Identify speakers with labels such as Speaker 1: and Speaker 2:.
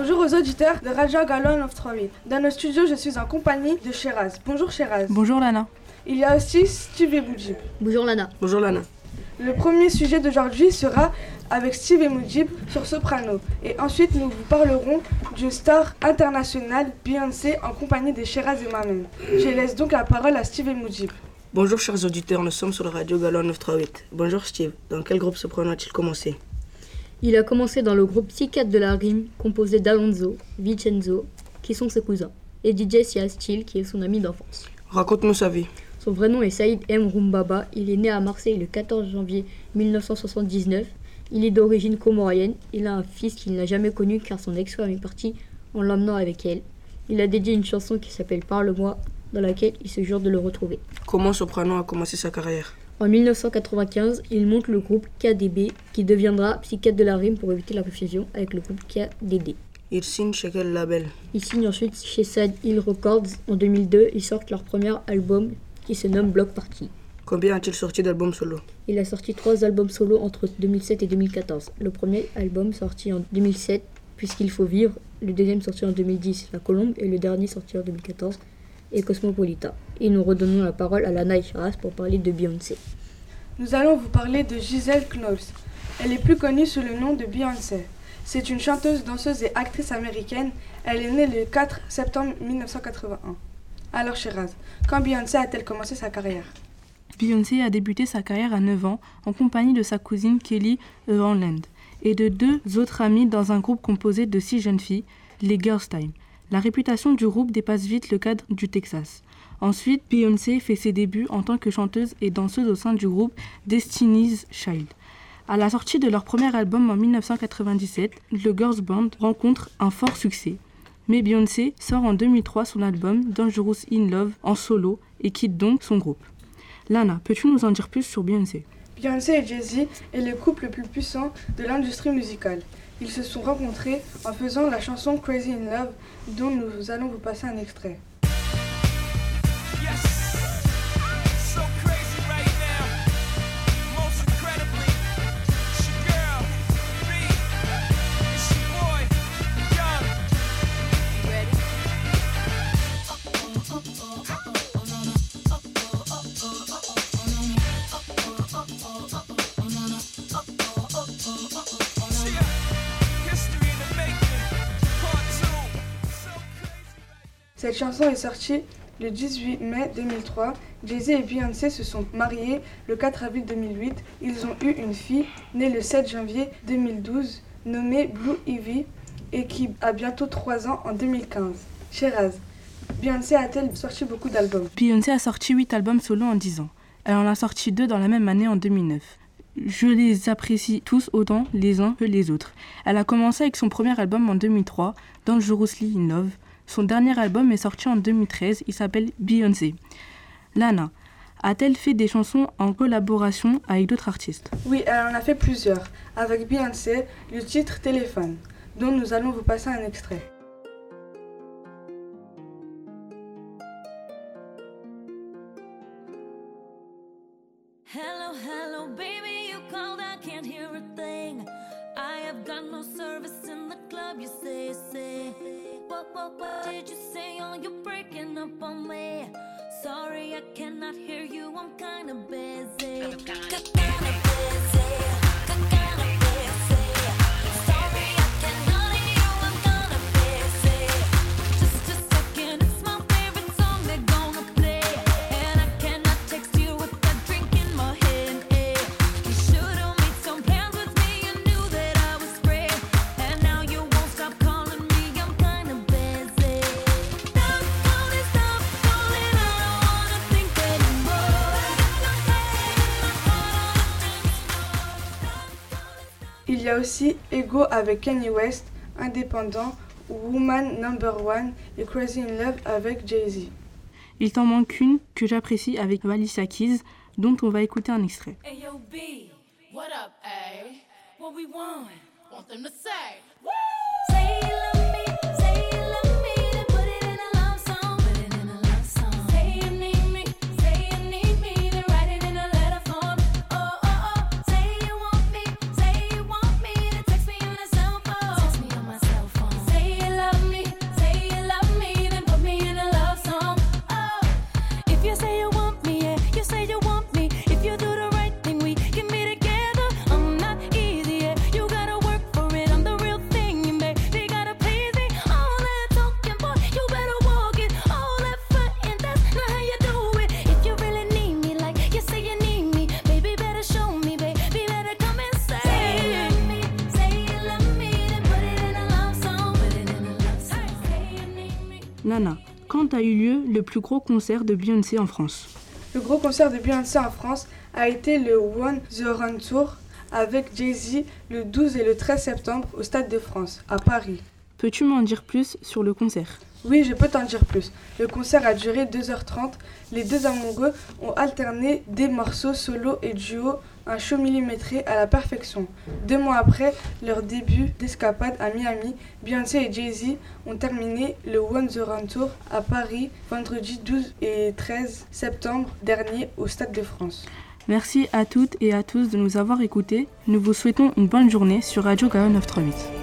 Speaker 1: Bonjour aux auditeurs de Radio Galon of 3000. Dans nos studios, je suis en compagnie de Sheraz. Bonjour Sheraz.
Speaker 2: Bonjour Lana.
Speaker 1: Il y a aussi Steve et Moujib.
Speaker 3: Bonjour Lana.
Speaker 4: Bonjour Lana.
Speaker 1: Le premier sujet d'aujourd'hui sera avec Steve et Moujib sur Soprano. Et ensuite, nous vous parlerons du star international Beyoncé en compagnie de Sheraz et moi-même. Je laisse donc la parole à Steve et Moujib.
Speaker 4: Bonjour chers auditeurs, nous sommes sur la radio Galon 938. Bonjour Steve, dans quel groupe Soprano a-t-il commencé?
Speaker 3: Il a commencé dans le groupe Psychiatre de la Rime, composé d'Alonso, Vincenzo, qui sont ses cousins, et DJ Sia Steele, qui est son ami d'enfance.
Speaker 4: Raconte-nous sa vie.
Speaker 3: Son vrai nom est Saïd M. Rumbaba. Il est né à Marseille le 14 janvier 1979. Il est d'origine comorienne. Il a un fils qu'il n'a jamais connu car son ex-femme est partie en l'emmenant avec elle. Il a dédié une chanson qui s'appelle Parle-moi, dans laquelle il se jure de le retrouver.
Speaker 4: Comment Soprano a commencé sa carrière?
Speaker 3: En 1995, il monte le groupe KDB qui deviendra Psychiatre de la Rime pour éviter la confusion avec le groupe KDD.
Speaker 4: Il signe chez quel label?
Speaker 3: Ils signent ensuite chez Sad Hill Records. En 2002, ils sortent leur premier album qui se nomme Block Party.
Speaker 4: Combien a-t-il sorti d'albums solo?
Speaker 3: Il a sorti trois albums solo entre 2007 et 2014. Le premier album sorti en 2007, Puisqu'il faut vivre, le deuxième sorti en 2010, La Colombe, et le dernier sorti en 2014, et Cosmopolita. Et nous redonnons la parole à Lana Charas pour parler de Beyoncé.
Speaker 1: Nous allons vous parler de Giselle Knowles. Elle est plus connue sous le nom de Beyoncé. C'est une chanteuse, danseuse et actrice américaine. Elle est née le 4 septembre 1981. Alors Shiraz, quand Beyoncé a-t-elle commencé sa carrière?
Speaker 2: Beyoncé a débuté sa carrière à 9 ans en compagnie de sa cousine Kelly Rowland et de deux autres amies dans un groupe composé de six jeunes filles, les Girls Time. La réputation du groupe dépasse vite le cadre du Texas. Ensuite, Beyoncé fait ses débuts en tant que chanteuse et danseuse au sein du groupe Destiny's Child. À la sortie de leur premier album en 1997, le Girls Band rencontre un fort succès. Mais Beyoncé sort en 2003 son album Dangerous in Love en solo et quitte donc son groupe. Lana, peux-tu nous en dire plus sur Beyoncé?
Speaker 1: Beyoncé et Jay-Z est le couple le plus puissant de l'industrie musicale. Ils se sont rencontrés en faisant la chanson Crazy in Love dont nous allons vous passer un extrait. Cette chanson est sortie le 18 mai 2003. Jay-Z et Beyoncé se sont mariés le 4 avril 2008. Ils ont eu une fille née le 7 janvier 2012 nommée Blue Ivy et qui a bientôt 3 ans en 2015. Sheraz, Beyoncé a-t-elle sorti beaucoup d'albums?
Speaker 2: Beyoncé a sorti 8 albums solo en 10 ans. Elle en a sorti 2 dans la même année en 2009. Je les apprécie tous autant les uns que les autres. Elle a commencé avec son premier album en 2003, Dangerously in Love. Son dernier album est sorti en 2013, il s'appelle Beyoncé. Lana, a-t-elle fait des chansons en collaboration avec d'autres artistes?
Speaker 1: Oui, elle en a fait plusieurs. Avec Beyoncé, le titre Téléphone, dont nous allons vous passer un extrait.
Speaker 5: Hello, hello, baby, you called, I can't hear a thing. I have got no service in the club, you say, say. What, what, did you say? Oh, you're breaking up on me. Sorry, I cannot hear you, I'm kinda busy. Busy. Kinda
Speaker 1: Il y a aussi Ego avec Kanye West, Indépendant, Woman Number One et Crazy in Love avec Jay-Z.
Speaker 2: Il t'en manque une que j'apprécie avec Alicia Keys, dont on va écouter un extrait.
Speaker 6: Hey yo, B, what up, A? What we want? Want them to say?
Speaker 5: Say you love me,
Speaker 2: Nana, quand a eu lieu le plus gros concert de Beyoncé en France?
Speaker 1: Le gros concert de Beyoncé en France a été le One The Run Tour avec Jay-Z le 12 et le 13 septembre au Stade de France, à Paris.
Speaker 2: Peux-tu m'en dire plus sur le concert?
Speaker 1: Oui, je peux t'en dire plus. Le concert a duré 2h30. Les deux amoureux ont alterné des morceaux solo et duo, un show millimétré à la perfection. Deux mois après leur début d'escapade à Miami, Beyoncé et Jay-Z ont terminé le One The Run Tour à Paris vendredi 12 et 13 septembre dernier au Stade de France.
Speaker 2: Merci à toutes et à tous de nous avoir écoutés. Nous vous souhaitons une bonne journée sur Radio Gaon 938.